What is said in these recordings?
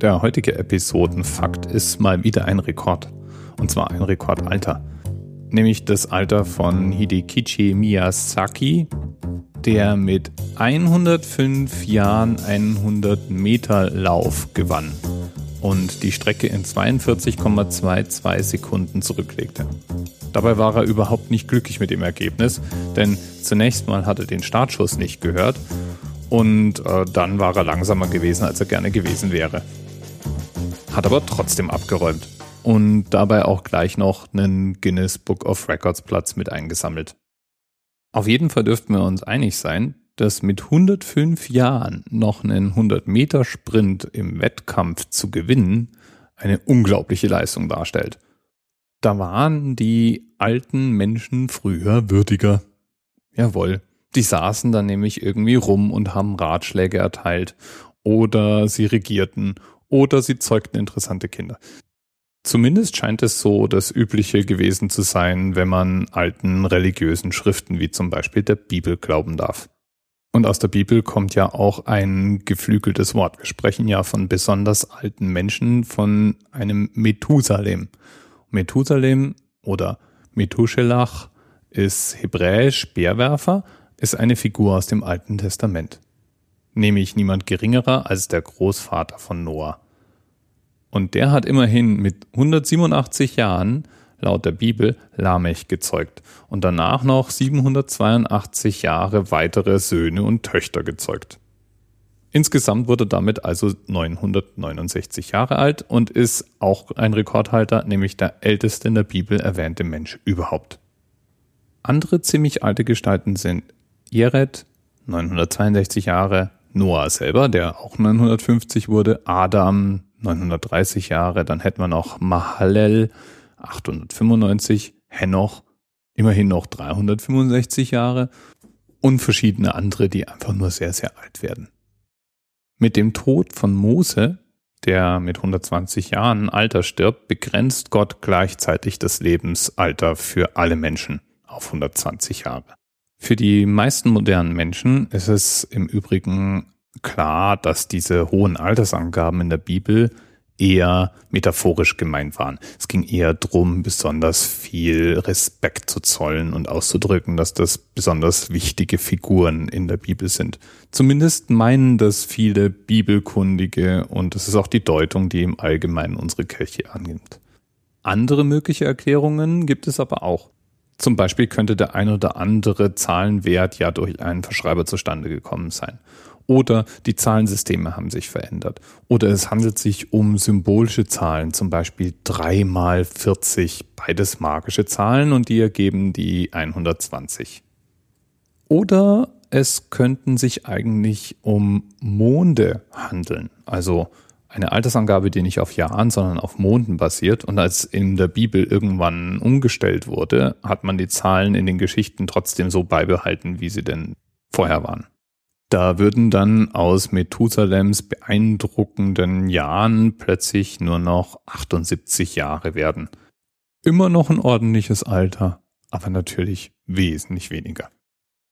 Der heutige Episodenfakt ist mal wieder ein Rekord. Und zwar ein Rekordalter. Nämlich das Alter von Hidekichi Miyazaki, der mit 105 Jahren 100 Meter Lauf gewann und die Strecke in 42,22 Sekunden zurücklegte. Dabei war er überhaupt nicht glücklich mit dem Ergebnis, denn zunächst mal hat er den Startschuss nicht gehört und äh, dann war er langsamer gewesen, als er gerne gewesen wäre. Hat aber trotzdem abgeräumt und dabei auch gleich noch einen Guinness Book of Records Platz mit eingesammelt. Auf jeden Fall dürften wir uns einig sein, dass mit 105 Jahren noch einen 100 Meter Sprint im Wettkampf zu gewinnen eine unglaubliche Leistung darstellt. Da waren die alten Menschen früher würdiger. Jawohl. Die saßen dann nämlich irgendwie rum und haben Ratschläge erteilt. Oder sie regierten. Oder sie zeugten interessante Kinder. Zumindest scheint es so das Übliche gewesen zu sein, wenn man alten religiösen Schriften wie zum Beispiel der Bibel glauben darf. Und aus der Bibel kommt ja auch ein geflügeltes Wort. Wir sprechen ja von besonders alten Menschen, von einem Methusalem. Methusalem oder Methuselach ist hebräisch Bärwerfer, ist eine Figur aus dem Alten Testament. Nämlich niemand geringerer als der Großvater von Noah. Und der hat immerhin mit 187 Jahren laut der Bibel Lamech gezeugt und danach noch 782 Jahre weitere Söhne und Töchter gezeugt. Insgesamt wurde damit also 969 Jahre alt und ist auch ein Rekordhalter, nämlich der älteste in der Bibel erwähnte Mensch überhaupt. Andere ziemlich alte Gestalten sind Jered, 962 Jahre, Noah selber, der auch 950 wurde, Adam, 930 Jahre, dann hätten wir noch Mahalel, 895, Henoch, immerhin noch 365 Jahre und verschiedene andere, die einfach nur sehr, sehr alt werden. Mit dem Tod von Mose, der mit 120 Jahren Alter stirbt, begrenzt Gott gleichzeitig das Lebensalter für alle Menschen auf 120 Jahre. Für die meisten modernen Menschen ist es im Übrigen klar, dass diese hohen Altersangaben in der Bibel eher metaphorisch gemeint waren. Es ging eher drum, besonders viel Respekt zu zollen und auszudrücken, dass das besonders wichtige Figuren in der Bibel sind. Zumindest meinen das viele Bibelkundige und das ist auch die Deutung, die im Allgemeinen unsere Kirche annimmt. Andere mögliche Erklärungen gibt es aber auch. Zum Beispiel könnte der ein oder andere Zahlenwert ja durch einen Verschreiber zustande gekommen sein. Oder die Zahlensysteme haben sich verändert. Oder es handelt sich um symbolische Zahlen, zum Beispiel 3 mal 40, beides magische Zahlen und die ergeben die 120. Oder es könnten sich eigentlich um Monde handeln, also eine Altersangabe, die nicht auf Jahren, sondern auf Monden basiert. Und als in der Bibel irgendwann umgestellt wurde, hat man die Zahlen in den Geschichten trotzdem so beibehalten, wie sie denn vorher waren. Da würden dann aus Methusalems beeindruckenden Jahren plötzlich nur noch 78 Jahre werden. Immer noch ein ordentliches Alter, aber natürlich wesentlich weniger.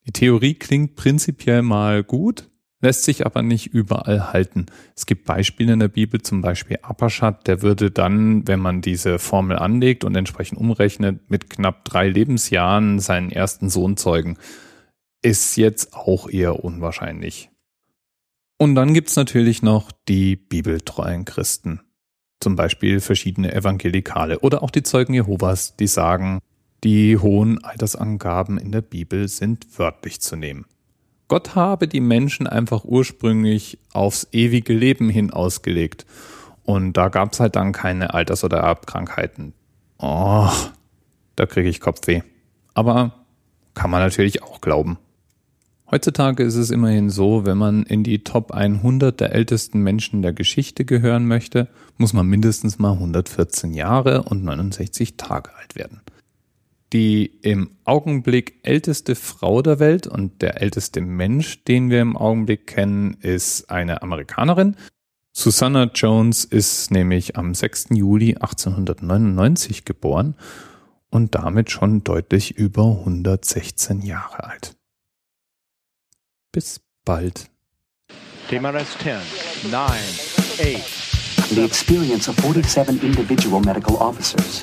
Die Theorie klingt prinzipiell mal gut, lässt sich aber nicht überall halten. Es gibt Beispiele in der Bibel, zum Beispiel Apashat, der würde dann, wenn man diese Formel anlegt und entsprechend umrechnet, mit knapp drei Lebensjahren seinen ersten Sohn zeugen ist jetzt auch eher unwahrscheinlich. Und dann gibt's natürlich noch die bibeltreuen Christen. Zum Beispiel verschiedene Evangelikale oder auch die Zeugen Jehovas, die sagen, die hohen Altersangaben in der Bibel sind wörtlich zu nehmen. Gott habe die Menschen einfach ursprünglich aufs ewige Leben hin ausgelegt. Und da gab's halt dann keine Alters- oder Erbkrankheiten. Oh, da kriege ich Kopfweh. Aber kann man natürlich auch glauben. Heutzutage ist es immerhin so, wenn man in die Top 100 der ältesten Menschen der Geschichte gehören möchte, muss man mindestens mal 114 Jahre und 69 Tage alt werden. Die im Augenblick älteste Frau der Welt und der älteste Mensch, den wir im Augenblick kennen, ist eine Amerikanerin. Susanna Jones ist nämlich am 6. Juli 1899 geboren und damit schon deutlich über 116 Jahre alt. Bis bald. TMRS 10, 9, 8, the experience of 47 individual medical officers.